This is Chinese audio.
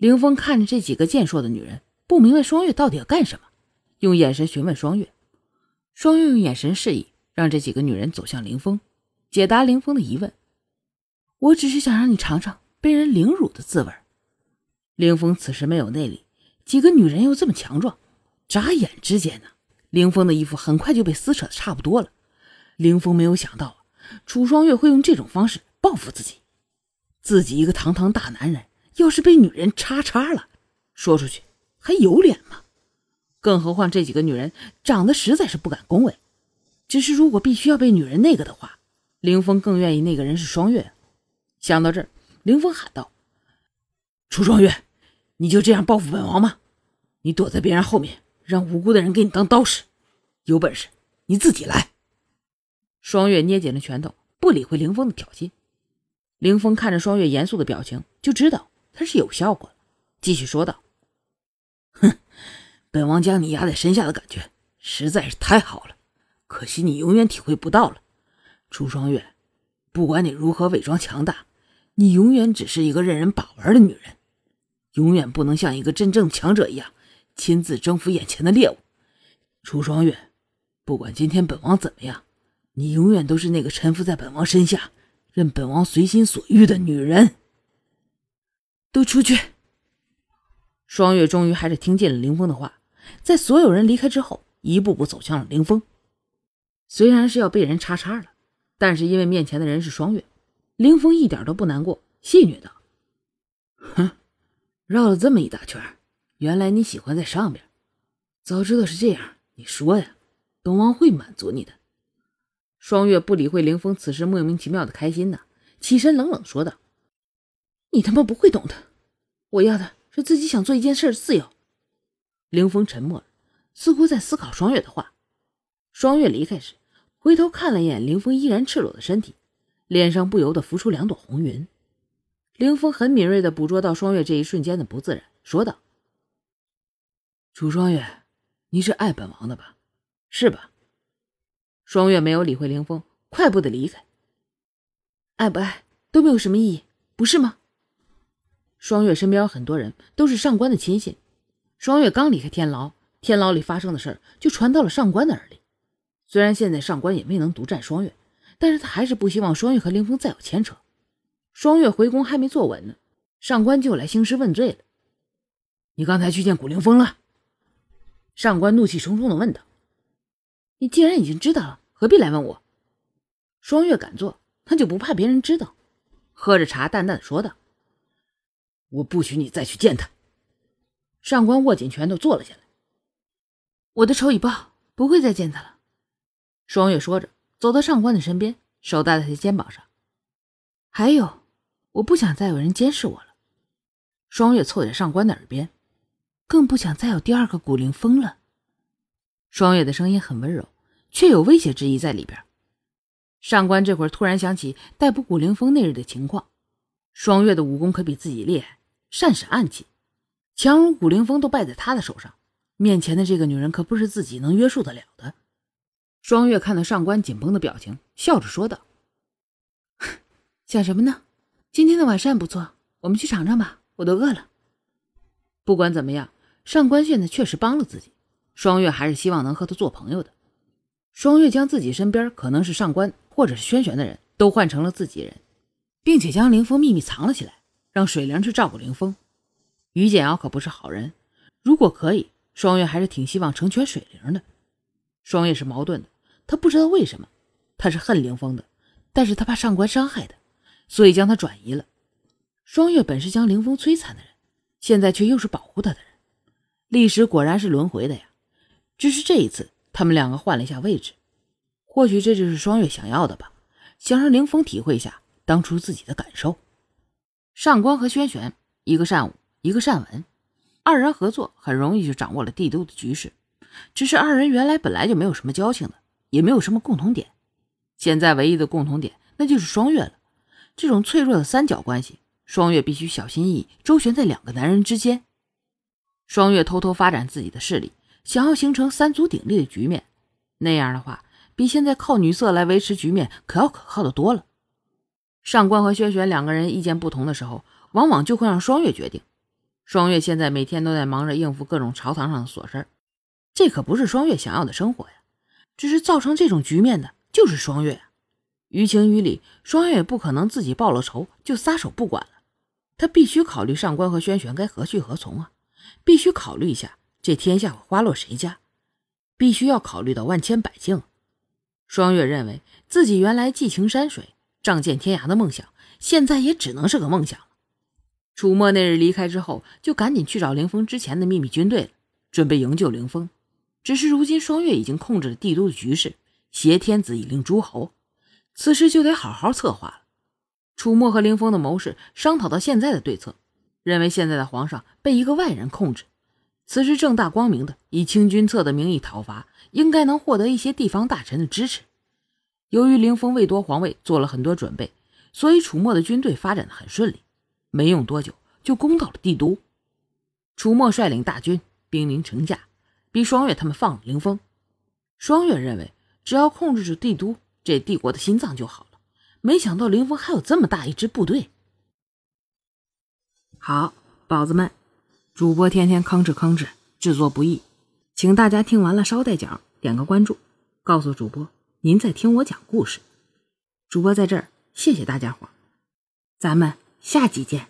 凌风看着这几个健硕的女人，不明白双月到底要干什么，用眼神询问双月。双月用眼神示意，让这几个女人走向凌风，解答凌风的疑问。我只是想让你尝尝被人凌辱的滋味。凌风此时没有内力，几个女人又这么强壮，眨眼之间呢，凌风的衣服很快就被撕扯的差不多了。凌风没有想到，楚双月会用这种方式报复自己。自己一个堂堂大男人，要是被女人叉叉了，说出去还有脸吗？更何况这几个女人长得实在是不敢恭维。只是如果必须要被女人那个的话，凌风更愿意那个人是双月。想到这儿，凌风喊道：“楚双月，你就这样报复本王吗？你躲在别人后面，让无辜的人给你当刀使，有本事你自己来！”双月捏紧了拳头，不理会凌风的挑衅。凌风看着双月严肃的表情，就知道他是有效果了，继续说道：“哼，本王将你压在身下的感觉实在是太好了，可惜你永远体会不到了。楚双月，不管你如何伪装强大，你永远只是一个任人把玩的女人，永远不能像一个真正强者一样亲自征服眼前的猎物。楚双月，不管今天本王怎么样，你永远都是那个臣服在本王身下。”任本王随心所欲的女人，都出去！双月终于还是听进了凌风的话，在所有人离开之后，一步步走向了凌风。虽然是要被人叉叉了，但是因为面前的人是双月，凌风一点都不难过，戏谑道：“哼，绕了这么一大圈，原来你喜欢在上边。早知道是这样，你说呀，本王会满足你的。”双月不理会凌风此时莫名其妙的开心呢，起身冷冷说道：“你他妈不会懂的，我要的是自己想做一件事的自由。”凌风沉默了，似乎在思考双月的话。双月离开时，回头看了一眼凌风依然赤裸的身体，脸上不由得浮出两朵红云。凌风很敏锐的捕捉到双月这一瞬间的不自然，说道：“楚双月，你是爱本王的吧？是吧？”双月没有理会凌风，快步的离开。爱不爱都没有什么意义，不是吗？双月身边有很多人，都是上官的亲信。双月刚离开天牢，天牢里发生的事儿就传到了上官的耳里。虽然现在上官也没能独占双月，但是他还是不希望双月和凌风再有牵扯。双月回宫还没坐稳呢，上官就来兴师问罪了。你刚才去见古凌风了？上官怒气冲冲的问道。你既然已经知道了。何必来问我？双月敢做，他就不怕别人知道。喝着茶，淡淡的说道：“我不许你再去见他。”上官握紧拳头，坐了下来。我的仇已报，不会再见他了。双月说着，走到上官的身边，手搭在他肩膀上。还有，我不想再有人监视我了。双月凑在上官的耳边，更不想再有第二个古灵风了。双月的声音很温柔。却有威胁之意在里边。上官这会儿突然想起逮捕古灵风那日的情况，双月的武功可比自己厉害，善使暗器，强如古灵风都败在他的手上。面前的这个女人可不是自己能约束得了的。双月看到上官紧绷的表情，笑着说道：“想什么呢？今天的晚膳不错，我们去尝尝吧，我都饿了。”不管怎么样，上官现在确实帮了自己，双月还是希望能和他做朋友的。双月将自己身边可能是上官或者是轩玄的人都换成了自己人，并且将凌风秘密藏了起来，让水灵去照顾凌风。于简瑶可不是好人，如果可以，双月还是挺希望成全水灵的。双月是矛盾的，他不知道为什么，他是恨凌风的，但是他怕上官伤害他，所以将他转移了。双月本是将凌风摧残的人，现在却又是保护他的人，历史果然是轮回的呀。只是这一次。他们两个换了一下位置，或许这就是双月想要的吧，想让凌风体会一下当初自己的感受。上官和轩轩，一个善武，一个善文，二人合作很容易就掌握了帝都的局势。只是二人原来本来就没有什么交情的，也没有什么共同点。现在唯一的共同点，那就是双月了。这种脆弱的三角关系，双月必须小心翼翼周旋在两个男人之间。双月偷偷发展自己的势力。想要形成三足鼎立的局面，那样的话，比现在靠女色来维持局面可要可靠的多了。上官和轩辕两个人意见不同的时候，往往就会让双月决定。双月现在每天都在忙着应付各种朝堂上的琐事儿这可不是双月想要的生活呀。只是造成这种局面的就是双月。于情于理，双月也不可能自己报了仇就撒手不管了。他必须考虑上官和轩辕该何去何从啊！必须考虑一下这天下会花落谁家，必须要考虑到万千百姓。双月认为自己原来寄情山水、仗剑天涯的梦想，现在也只能是个梦想了。楚墨那日离开之后，就赶紧去找凌风之前的秘密军队了，准备营救凌风。只是如今双月已经控制了帝都的局势，挟天子以令诸侯，此事就得好好策划了。楚墨和凌风的谋士商讨到现在的对策，认为现在的皇上被一个外人控制，此时正大光明的以清君侧的名义讨伐，应该能获得一些地方大臣的支持。由于凌风为夺皇位做了很多准备，所以楚墨的军队发展的很顺利，没用多久就攻到了帝都。楚墨率领大军兵临城下。逼双月他们放了凌风。双月认为，只要控制住帝都这帝国的心脏就好了。没想到凌风还有这么大一支部队。好，宝子们，主播天天吭哧吭哧，制作不易，请大家听完了捎带脚点个关注，告诉主播您在听我讲故事。主播在这儿，谢谢大家伙，咱们下集见。